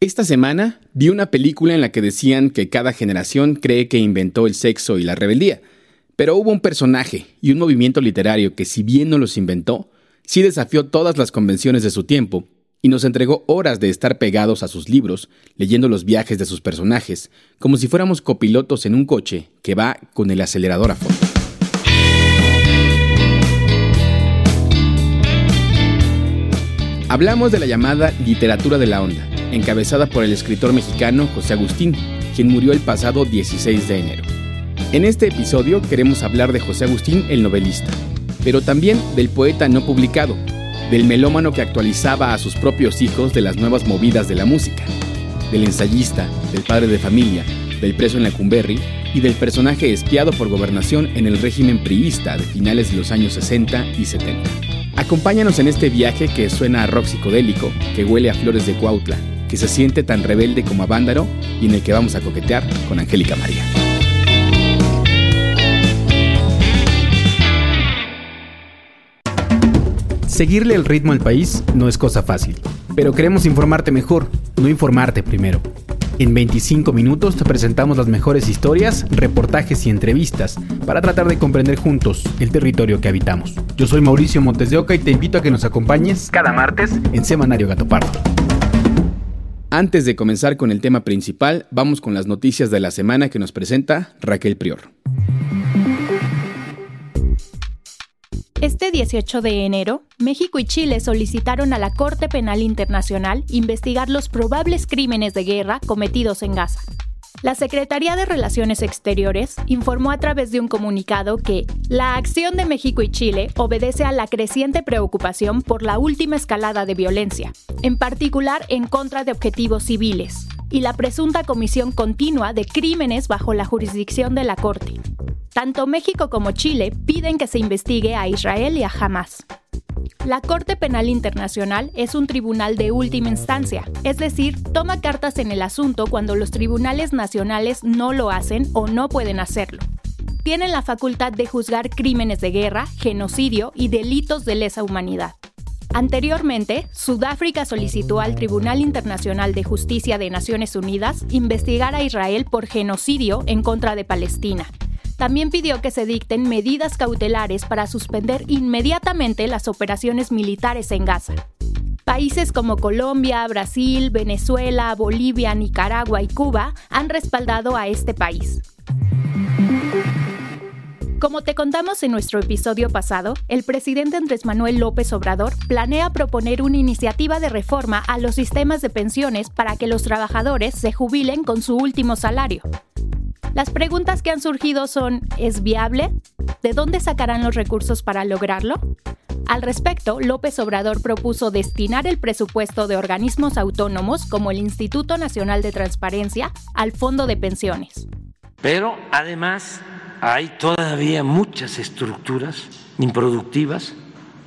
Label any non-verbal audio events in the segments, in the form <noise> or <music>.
Esta semana vi una película en la que decían que cada generación cree que inventó el sexo y la rebeldía. Pero hubo un personaje y un movimiento literario que si bien no los inventó, sí desafió todas las convenciones de su tiempo y nos entregó horas de estar pegados a sus libros, leyendo los viajes de sus personajes, como si fuéramos copilotos en un coche que va con el acelerador a fondo. Hablamos de la llamada literatura de la onda, encabezada por el escritor mexicano José Agustín, quien murió el pasado 16 de enero. En este episodio queremos hablar de José Agustín el novelista, pero también del poeta no publicado, del melómano que actualizaba a sus propios hijos de las nuevas movidas de la música, del ensayista, del padre de familia, del preso en la Cumberry y del personaje espiado por gobernación en el régimen priista de finales de los años 60 y 70. Acompáñanos en este viaje que suena a rock psicodélico, que huele a flores de Cuautla, que se siente tan rebelde como a Vándaro y en el que vamos a coquetear con Angélica María. Seguirle el ritmo al país no es cosa fácil, pero queremos informarte mejor, no informarte primero. En 25 minutos te presentamos las mejores historias, reportajes y entrevistas para tratar de comprender juntos el territorio que habitamos. Yo soy Mauricio Montes de Oca y te invito a que nos acompañes cada martes en Semanario Gato Pardo. Antes de comenzar con el tema principal, vamos con las noticias de la semana que nos presenta Raquel Prior. Este 18 de enero, México y Chile solicitaron a la Corte Penal Internacional investigar los probables crímenes de guerra cometidos en Gaza. La Secretaría de Relaciones Exteriores informó a través de un comunicado que la acción de México y Chile obedece a la creciente preocupación por la última escalada de violencia, en particular en contra de objetivos civiles, y la presunta comisión continua de crímenes bajo la jurisdicción de la Corte. Tanto México como Chile piden que se investigue a Israel y a Hamas. La Corte Penal Internacional es un tribunal de última instancia, es decir, toma cartas en el asunto cuando los tribunales nacionales no lo hacen o no pueden hacerlo. Tienen la facultad de juzgar crímenes de guerra, genocidio y delitos de lesa humanidad. Anteriormente, Sudáfrica solicitó al Tribunal Internacional de Justicia de Naciones Unidas investigar a Israel por genocidio en contra de Palestina, también pidió que se dicten medidas cautelares para suspender inmediatamente las operaciones militares en Gaza. Países como Colombia, Brasil, Venezuela, Bolivia, Nicaragua y Cuba han respaldado a este país. Como te contamos en nuestro episodio pasado, el presidente Andrés Manuel López Obrador planea proponer una iniciativa de reforma a los sistemas de pensiones para que los trabajadores se jubilen con su último salario. Las preguntas que han surgido son, ¿es viable? ¿De dónde sacarán los recursos para lograrlo? Al respecto, López Obrador propuso destinar el presupuesto de organismos autónomos como el Instituto Nacional de Transparencia al Fondo de Pensiones. Pero además hay todavía muchas estructuras improductivas,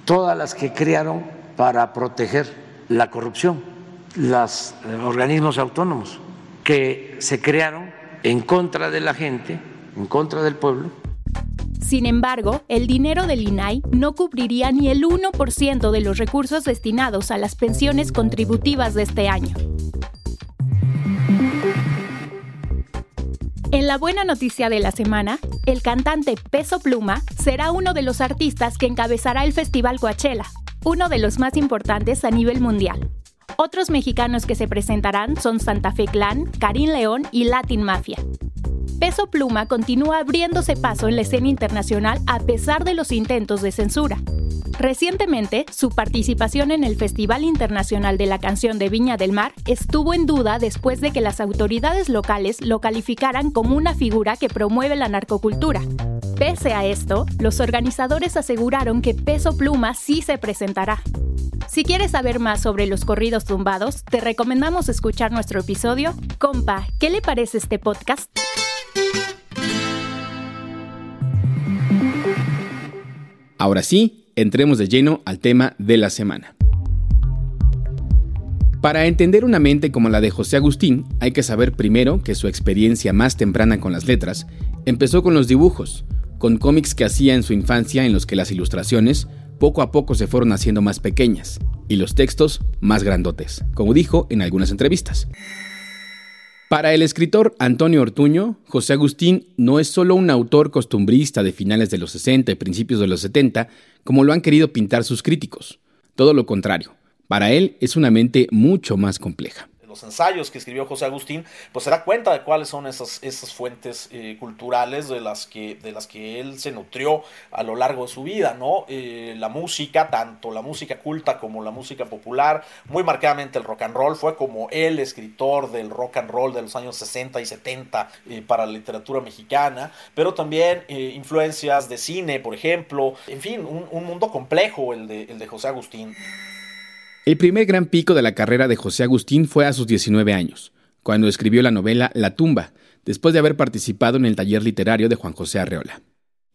todas las que crearon para proteger la corrupción, los eh, organismos autónomos que se crearon en contra de la gente, en contra del pueblo. Sin embargo, el dinero del INAI no cubriría ni el 1% de los recursos destinados a las pensiones contributivas de este año. En la buena noticia de la semana, el cantante Peso Pluma será uno de los artistas que encabezará el Festival Coachella, uno de los más importantes a nivel mundial. Otros mexicanos que se presentarán son Santa Fe Clan, Karim León y Latin Mafia. Peso Pluma continúa abriéndose paso en la escena internacional a pesar de los intentos de censura. Recientemente, su participación en el Festival Internacional de la Canción de Viña del Mar estuvo en duda después de que las autoridades locales lo calificaran como una figura que promueve la narcocultura. Pese a esto, los organizadores aseguraron que Peso Pluma sí se presentará. Si quieres saber más sobre los corridos tumbados, te recomendamos escuchar nuestro episodio Compa, ¿qué le parece este podcast? Ahora sí, entremos de lleno al tema de la semana. Para entender una mente como la de José Agustín, hay que saber primero que su experiencia más temprana con las letras empezó con los dibujos, con cómics que hacía en su infancia en los que las ilustraciones poco a poco se fueron haciendo más pequeñas y los textos más grandotes, como dijo en algunas entrevistas. Para el escritor Antonio Ortuño, José Agustín no es solo un autor costumbrista de finales de los 60 y principios de los 70, como lo han querido pintar sus críticos. Todo lo contrario, para él es una mente mucho más compleja los ensayos que escribió José Agustín, pues se da cuenta de cuáles son esas, esas fuentes eh, culturales de las, que, de las que él se nutrió a lo largo de su vida, ¿no? Eh, la música, tanto la música culta como la música popular, muy marcadamente el rock and roll, fue como el escritor del rock and roll de los años 60 y 70 eh, para la literatura mexicana, pero también influencias de cine, por ejemplo, en fin, un, un mundo complejo el de, el de José Agustín. El primer gran pico de la carrera de José Agustín fue a sus 19 años, cuando escribió la novela La tumba, después de haber participado en el taller literario de Juan José Arreola.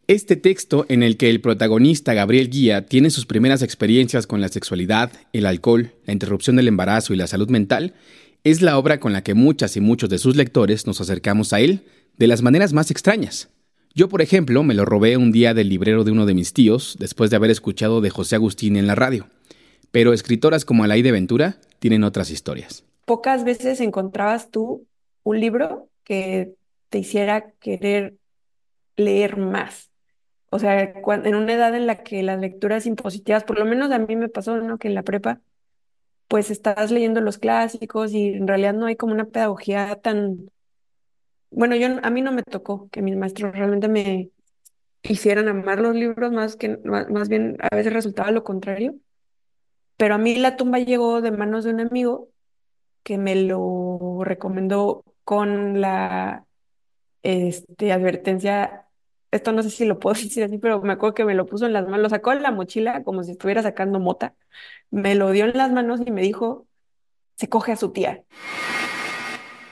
Este texto, en el que el protagonista Gabriel Guía tiene sus primeras experiencias con la sexualidad, el alcohol, la interrupción del embarazo y la salud mental, es la obra con la que muchas y muchos de sus lectores nos acercamos a él de las maneras más extrañas. Yo, por ejemplo, me lo robé un día del librero de uno de mis tíos después de haber escuchado de José Agustín en la radio. Pero escritoras como Alaide Ventura tienen otras historias. Pocas veces encontrabas tú un libro que te hiciera querer leer más. O sea, en una edad en la que las lecturas impositivas, por lo menos a mí me pasó, ¿no? Que en la prepa, pues estás leyendo los clásicos y en realidad no hay como una pedagogía tan... Bueno, yo a mí no me tocó que mis maestros realmente me hicieran amar los libros, más que más bien a veces resultaba lo contrario. Pero a mí la tumba llegó de manos de un amigo que me lo recomendó con la este, advertencia, esto no sé si lo puedo <laughs> decir así, pero me acuerdo que me lo puso en las manos, lo sacó de la mochila como si estuviera sacando mota, me lo dio en las manos y me dijo, se coge a su tía.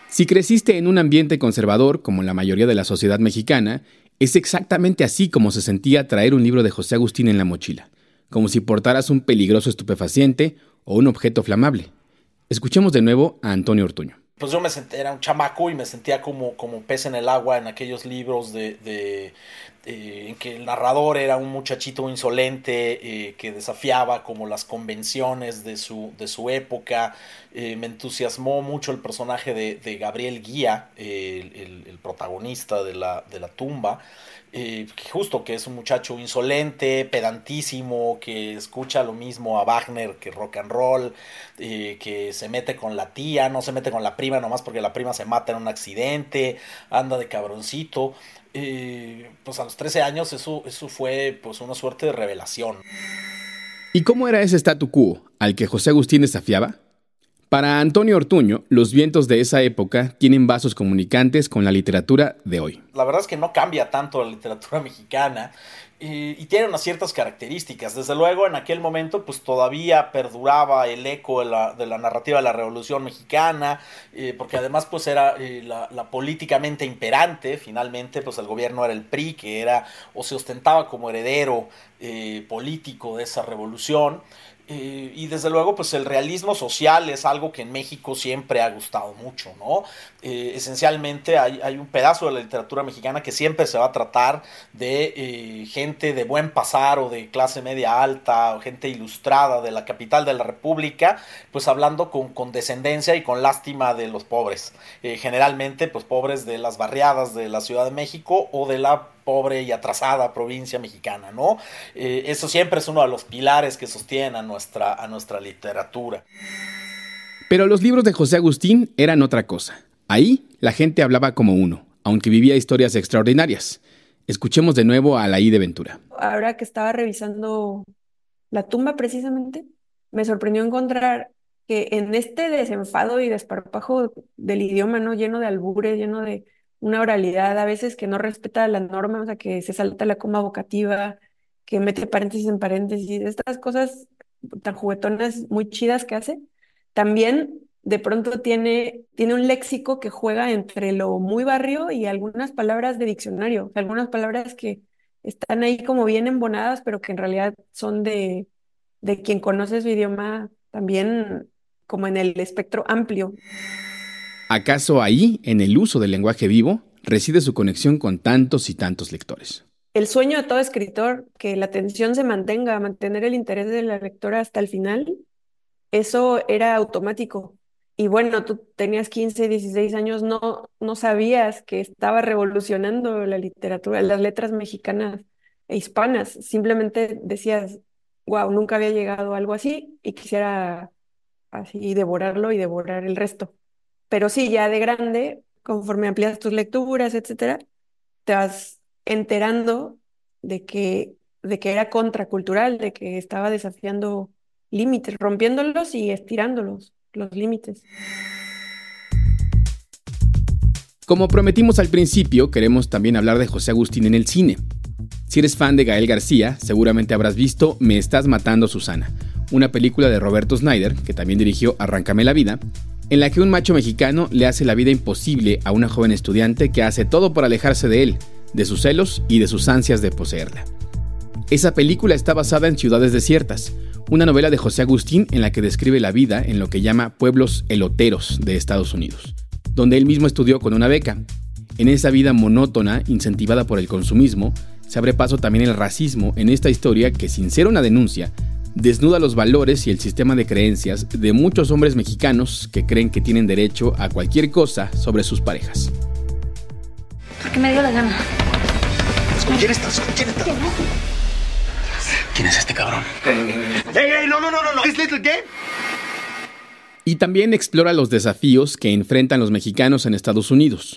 Si creciste en un ambiente conservador, como la mayoría de la sociedad mexicana, es exactamente así como se sentía traer un libro de José Agustín en la mochila como si portaras un peligroso estupefaciente o un objeto flamable. Escuchemos de nuevo a Antonio Ortuño. Pues yo me sentía, era un chamaco y me sentía como, como pez en el agua en aquellos libros de, eh, en que el narrador era un muchachito insolente eh, que desafiaba como las convenciones de su, de su época. Eh, me entusiasmó mucho el personaje de, Gabriel Guía, el, el, protagonista de la, de la tumba justo que es un muchacho insolente, pedantísimo, que escucha lo mismo a Wagner que rock and roll, que se mete con la tía, no se mete con la prima nomás porque la prima se mata en un accidente, anda de cabroncito. Pues a los 13 años eso, eso fue pues una suerte de revelación. ¿Y cómo era ese statu quo al que José Agustín desafiaba? Para Antonio Ortuño, los vientos de esa época tienen vasos comunicantes con la literatura de hoy. La verdad es que no cambia tanto la literatura mexicana y, tiene unas ciertas características. Desde luego, en aquel momento, pues todavía perduraba el eco de la, narrativa de la Revolución Mexicana, eh, porque además, pues era eh, la, la, políticamente imperante. Finalmente, pues el gobierno era el PRI, que era o se ostentaba como heredero eh, político de esa revolución. Eh, y desde luego, pues el realismo social es algo que en México siempre ha gustado mucho, ¿no? Eh, esencialmente hay, hay, un pedazo de la literatura mexicana que siempre se va a tratar de eh, gente de buen pasar o de clase media alta o gente ilustrada de la capital de la República, pues hablando con condescendencia y con lástima de los pobres. generalmente, pues pobres de las barriadas de la Ciudad de México o de la pobre y atrasada provincia mexicana, ¿no? Eh, eso siempre es uno de los pilares que sostienen a nuestra, a nuestra literatura. Pero los libros de José Agustín eran otra cosa. Ahí la gente hablaba como uno, aunque vivía historias extraordinarias. Escuchemos de nuevo a I de Ventura. Ahora que estaba revisando la tumba precisamente, me sorprendió encontrar que en este desenfado y desparpajo del idioma, ¿no? Lleno de albures, lleno de, una oralidad a veces que no respeta la norma, o sea, que se salta la coma vocativa, que mete paréntesis en paréntesis, estas cosas tan juguetonas, muy chidas que hace, también de pronto tiene, tiene un léxico que juega entre lo muy barrio y algunas palabras de diccionario, algunas palabras que están ahí como bien embonadas, pero que en realidad son de, de quien conoce su idioma también como en el espectro amplio. ¿Acaso ahí, en el uso del lenguaje vivo, reside su conexión con tantos y tantos lectores? El sueño de todo escritor, que la atención se mantenga, mantener el interés de la lectora hasta el final, eso era automático. Y bueno, tú tenías 15, 16 años, no, no sabías que estaba revolucionando la literatura, las letras mexicanas e hispanas. Simplemente decías, wow, nunca había llegado algo así y quisiera así devorarlo y devorar el resto. Pero sí, ya de grande, conforme amplias tus lecturas, etcétera, te vas enterando de que, de que era contracultural, de que estaba desafiando límites, rompiéndolos y estirándolos, los límites. Como prometimos al principio, queremos también hablar de José Agustín en el cine. Si eres fan de Gael García, seguramente habrás visto Me estás matando Susana, una película de Roberto Snyder, que también dirigió Arráncame la vida, en la que un macho mexicano le hace la vida imposible a una joven estudiante que hace todo por alejarse de él, de sus celos y de sus ansias de poseerla. Esa película está basada en Ciudades Desiertas, una novela de José Agustín en la que describe la vida en lo que llama pueblos eloteros de Estados Unidos, donde él mismo estudió con una beca. En esa vida monótona, incentivada por el consumismo, se abre paso también el racismo en esta historia que, sin ser una denuncia, desnuda los valores y el sistema de creencias de muchos hombres mexicanos que creen que tienen derecho a cualquier cosa sobre sus parejas. Porque me dio la gana. ¿Quién estás? ¿Quién estás? ¿Quién es este cabrón? ¡Ey, no, no, no, no! ¿Es Little Game? Y también explora los desafíos que enfrentan los mexicanos en Estados Unidos.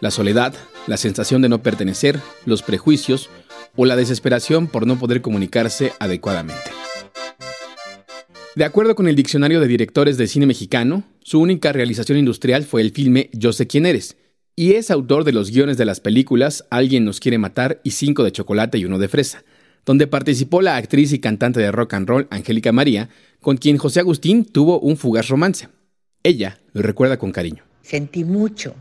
La soledad, la sensación de no pertenecer, los prejuicios, o la desesperación por no poder comunicarse adecuadamente. De acuerdo con el Diccionario de Directores de Cine Mexicano, su única realización industrial fue el filme Yo sé quién eres, y es autor de los guiones de las películas Alguien nos quiere matar y Cinco de chocolate y uno de fresa, donde participó la actriz y cantante de rock and roll Angélica María, con quien José Agustín tuvo un fugaz romance. Ella lo recuerda con cariño. Sentí mucho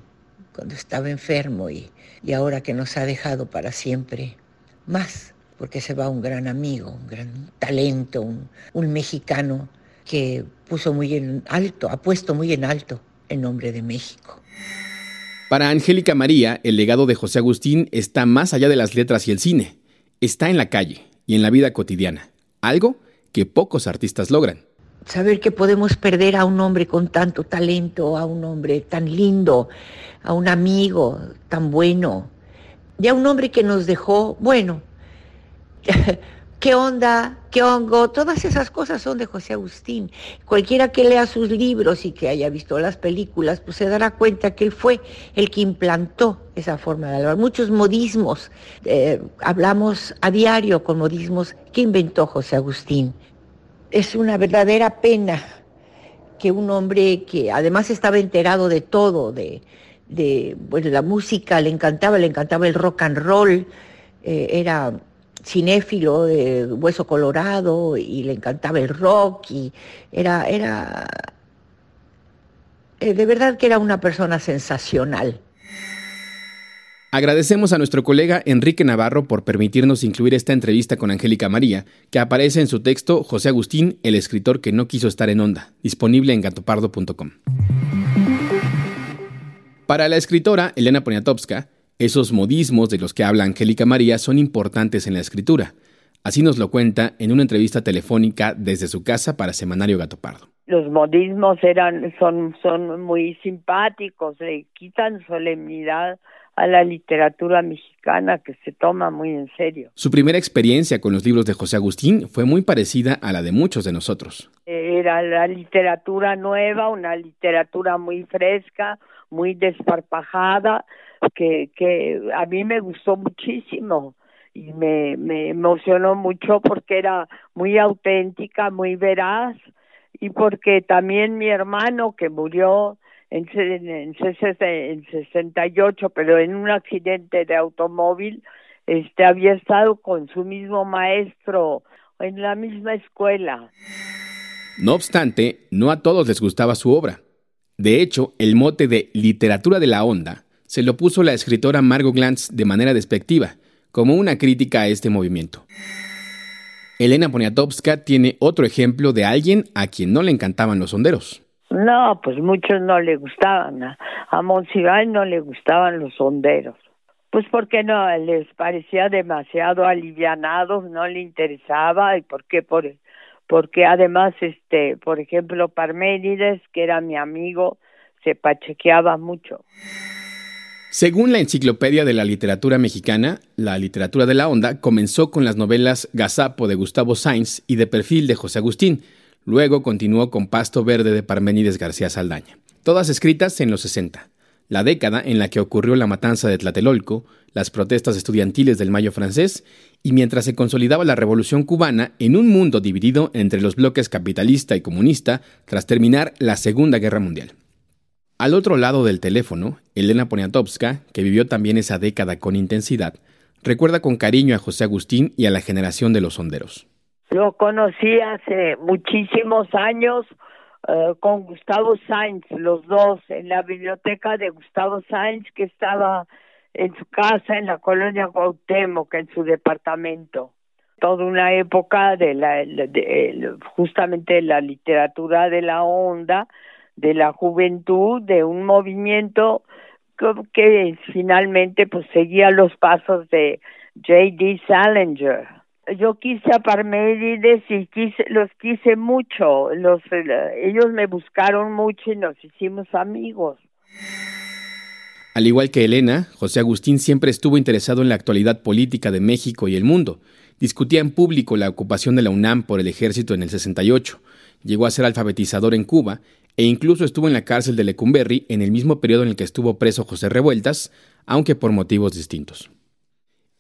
cuando estaba enfermo y, y ahora que nos ha dejado para siempre, más, porque se va un gran amigo, un gran talento, un, mexicano que puso muy en alto, ha puesto muy en alto el nombre de México. Para Angélica María, el legado de José Agustín está más allá de las letras y el cine. Está en la calle y en la vida cotidiana, algo que pocos artistas logran. Saber que podemos perder a un hombre con tanto talento, a un hombre tan lindo, a un amigo tan bueno, de un hombre que nos dejó, bueno, <laughs> qué onda, qué hongo, todas esas cosas son de José Agustín. Cualquiera que lea sus libros y que haya visto las películas, pues se dará cuenta que él fue el que implantó esa forma de hablar. Muchos modismos, eh, hablamos a diario con modismos que inventó José Agustín. Es una verdadera pena que un hombre que además estaba enterado de todo, de, de bueno, la música, le encantaba, le encantaba el rock and roll, eh, era cinéfilo hueso colorado y le encantaba el rock y era, era, eh, de verdad que era una persona sensacional. Agradecemos a nuestro colega Enrique Navarro por permitirnos incluir esta entrevista con Angélica María, que aparece en su texto José Agustín, el escritor que no quiso estar en onda, disponible en gatopardo.com. Para la escritora Elena Poniatowska, esos modismos de los que habla Angélica María son importantes en la escritura. Así nos lo cuenta en una entrevista telefónica desde su casa para Semanario Gato Pardo. Los modismos eran, son, son muy simpáticos, le quitan solemnidad a la literatura mexicana que se toma muy en serio. Su primera experiencia con los libros de José Agustín fue muy parecida a la de muchos de nosotros. Era la literatura nueva, una literatura muy fresca, muy desparpajada, que, que a mí me gustó muchísimo y me, me emocionó mucho porque era muy auténtica, muy veraz y porque también mi hermano que murió en, en, en 68, pero en un accidente de automóvil, este había estado con su mismo maestro en la misma escuela. No obstante, no a todos les gustaba su obra. De hecho, el mote de literatura de la onda se lo puso la escritora Margot Glantz de manera despectiva, como una crítica a este movimiento. Elena Poniatowska tiene otro ejemplo de alguien a quien no le encantaban los sonderos. No, pues muchos no le gustaban. A, a no le gustaban los sonderos. Pues porque no, les parecía demasiado alivianados, no le interesaba y porque por porque además este, por ejemplo, Parménides, que era mi amigo, se pachequeaba mucho. Según la Enciclopedia de la Literatura Mexicana, la literatura de la onda comenzó con las novelas Gazapo de Gustavo Sainz y De Perfil de José Agustín. Luego continuó con Pasto Verde de Parménides García Saldaña. Todas escritas en los 60 la década en la que ocurrió la matanza de Tlatelolco, las protestas estudiantiles del Mayo francés y mientras se consolidaba la Revolución cubana en un mundo dividido entre los bloques capitalista y comunista tras terminar la Segunda Guerra Mundial. Al otro lado del teléfono, Elena Poniatowska, que vivió también esa década con intensidad, recuerda con cariño a José Agustín y a la generación de los sonderos. Lo conocí hace muchísimos años eh, con Gustavo Sainz, los dos, en la biblioteca de Gustavo Sainz, que estaba en su casa en la colonia Cuauhtémoc, en su departamento. Toda una época de la, de, justamente la literatura de la onda, de la juventud, de un movimiento que, que finalmente pues seguía los pasos de J.D. Salinger yo quise a Parménides y quise, los quise mucho, los, ellos me buscaron mucho y nos hicimos amigos. Al igual que Elena, José Agustín siempre estuvo interesado en la actualidad política de México y el mundo. Discutía en público la ocupación de la UNAM por el ejército en el 68. Llegó a ser alfabetizador en Cuba e incluso estuvo en la cárcel de Lecumberri en el mismo periodo en el que estuvo preso José Revueltas, aunque por motivos distintos.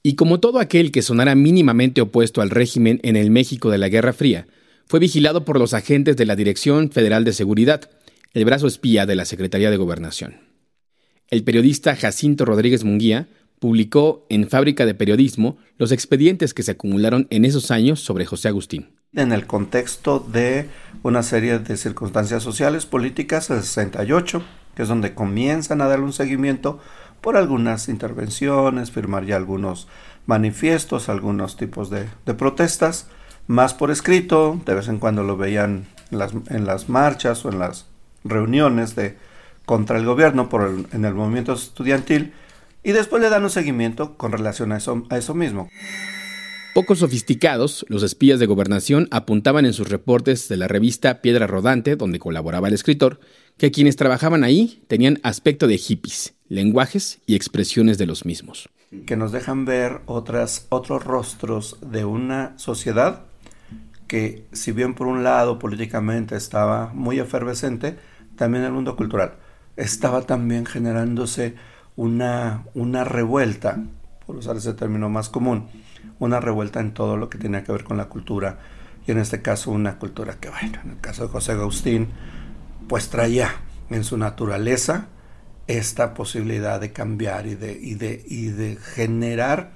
Y como todo aquel que sonara mínimamente opuesto al régimen en el México de la Guerra Fría, fue vigilado por los agentes de la Dirección Federal de Seguridad, el brazo espía de la Secretaría de Gobernación. El periodista Jacinto Rodríguez Munguía publicó en Fábrica de Periodismo los expedientes que se acumularon en esos años sobre José Agustín. En el contexto de una serie de circunstancias sociales, políticas del 68, que es donde comienzan a darle un seguimiento por algunas intervenciones, firmar ya algunos manifiestos, algunos tipos de, protestas, más por escrito, de vez en cuando lo veían en las, marchas o en las reuniones de contra el gobierno en el movimiento estudiantil y después le dan un seguimiento con relación a eso, a eso mismo. Poco sofisticados, los espías de gobernación apuntaban en sus reportes de la revista Piedra Rodante, donde colaboraba el escritor, que quienes trabajaban ahí tenían aspecto de hippies, lenguajes y expresiones de los mismos. Que nos dejan ver otras, otros rostros de una sociedad que, si bien por un lado políticamente estaba muy efervescente, también el mundo cultural estaba también generándose una, una revuelta, por usar ese término más común, una revuelta en todo lo que tenía que ver con la cultura, y en este caso una cultura que, bueno, en el caso de José Agustín, pues traía en su naturaleza esta posibilidad de cambiar y de, y de, y de generar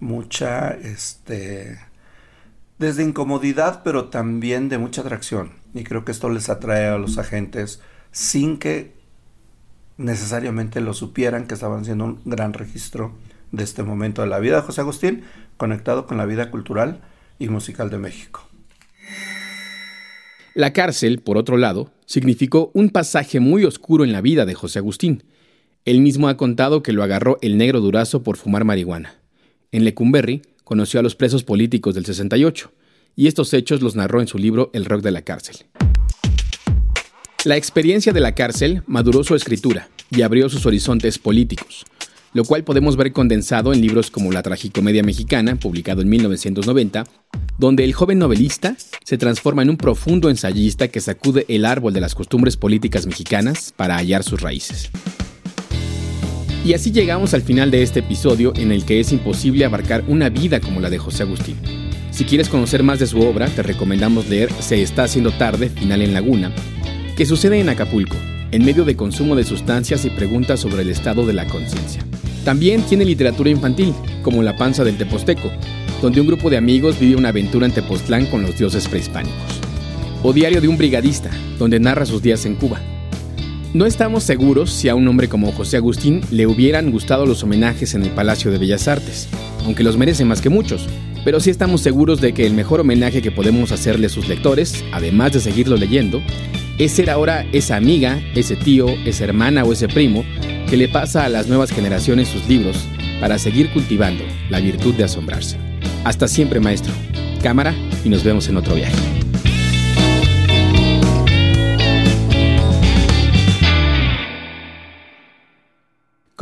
mucha, este, desde incomodidad, pero también de mucha atracción. Y creo que esto les atrae a los agentes sin que necesariamente lo supieran, que estaban haciendo un gran registro de este momento de la vida de José Agustín, conectado con la vida cultural y musical de México. La cárcel, por otro lado, significó un pasaje muy oscuro en la vida de José Agustín. Él mismo ha contado que lo agarró el negro durazo por fumar marihuana. En Lecumberri conoció a los presos políticos del 68, y estos hechos los narró en su libro El rock de la cárcel. La experiencia de la cárcel maduró su escritura y abrió sus horizontes políticos, lo cual podemos ver condensado en libros como La tragicomedia mexicana, publicado en 1990, donde el joven novelista se transforma en un profundo ensayista que sacude el árbol de las costumbres políticas mexicanas para hallar sus raíces. Y así llegamos al final de este episodio en el que es imposible abarcar una vida como la de José Agustín. Si quieres conocer más de su obra, te recomendamos leer Se está haciendo tarde, final en Laguna, que sucede en Acapulco, en medio de consumo de sustancias y preguntas sobre el estado de la conciencia. También tiene literatura infantil, como La panza del Teposteco, donde un grupo de amigos vive una aventura en Tepoztlán con los dioses prehispánicos. O Diario de un brigadista, donde narra sus días en Cuba. No estamos seguros si a un hombre como José Agustín le hubieran gustado los homenajes en el Palacio de Bellas Artes, aunque los merece más que muchos, pero sí estamos seguros de que el mejor homenaje que podemos hacerle a sus lectores, además de seguirlo leyendo, es ser ahora esa amiga, ese tío, esa hermana o ese primo que le pasa a las nuevas generaciones sus libros para seguir cultivando la virtud de asombrarse. Hasta siempre, maestro. Cámara y nos vemos en otro viaje.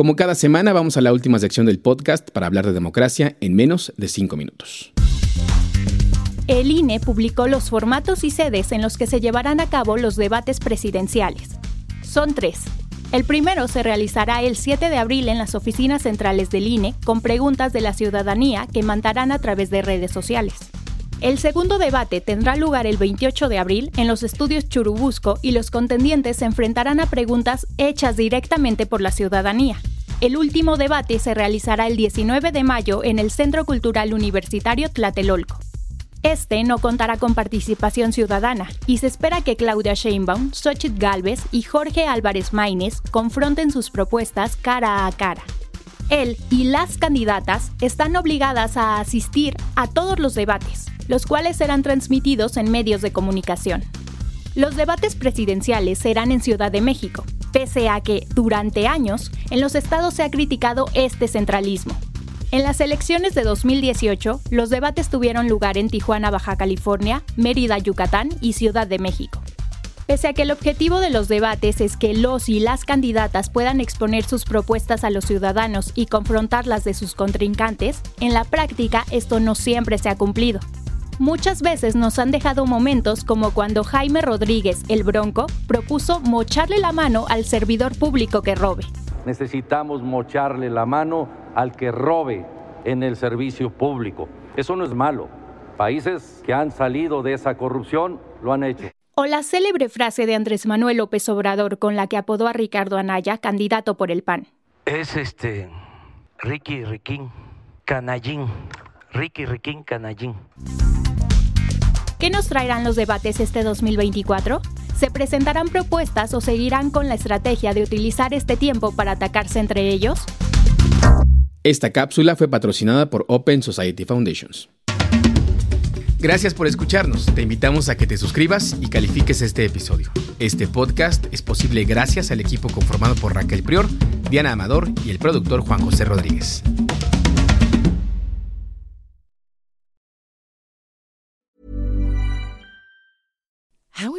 Como cada semana vamos a la última sección del podcast para hablar de democracia en menos de cinco minutos. El INE publicó los formatos y sedes en los que se llevarán a cabo los debates presidenciales. Son tres. El primero se realizará el 7 de abril en las oficinas centrales del INE con preguntas de la ciudadanía que mandarán a través de redes sociales. El segundo debate tendrá lugar el 28 de abril en los estudios Churubusco y los contendientes se enfrentarán a preguntas hechas directamente por la ciudadanía. El último debate se realizará el 19 de mayo en el Centro Cultural Universitario Tlatelolco. Este no contará con participación ciudadana y se espera que Claudia Sheinbaum, Xochitl Galvez y Jorge Álvarez Maínez confronten sus propuestas cara a cara. Él y las candidatas están obligadas a asistir a todos los debates, los cuales serán transmitidos en medios de comunicación. Los debates presidenciales serán en Ciudad de México, pese a que, durante años, en los estados se ha criticado este centralismo. En las elecciones de 2018, los debates tuvieron lugar en Tijuana, Baja California, Mérida, Yucatán y Ciudad de México. Pese a que el objetivo de los debates es que los y las candidatas puedan exponer sus propuestas a los ciudadanos y confrontarlas de sus contrincantes, en la práctica esto no siempre se ha cumplido. Muchas veces nos han dejado momentos como cuando Jaime Rodríguez, el Bronco, propuso mocharle la mano al servidor público que robe. Necesitamos mocharle la mano al que robe en el servicio público. Eso no es malo. Países que han salido de esa corrupción lo han hecho. O la célebre frase de Andrés Manuel López Obrador con la que apodó a Ricardo Anaya, candidato por el PAN. Es este Ricky Riquín, Canallín. Ricky Riquín, Canallín. ¿Qué nos traerán los debates este 2024? ¿Se presentarán propuestas o seguirán con la estrategia de utilizar este tiempo para atacarse entre ellos? Esta cápsula fue patrocinada por Open Society Foundations. Gracias por escucharnos. Te invitamos a que te suscribas y califiques este episodio. Este podcast es posible gracias al equipo conformado por Raquel Prior, Diana Amador y el productor Juan José Rodríguez.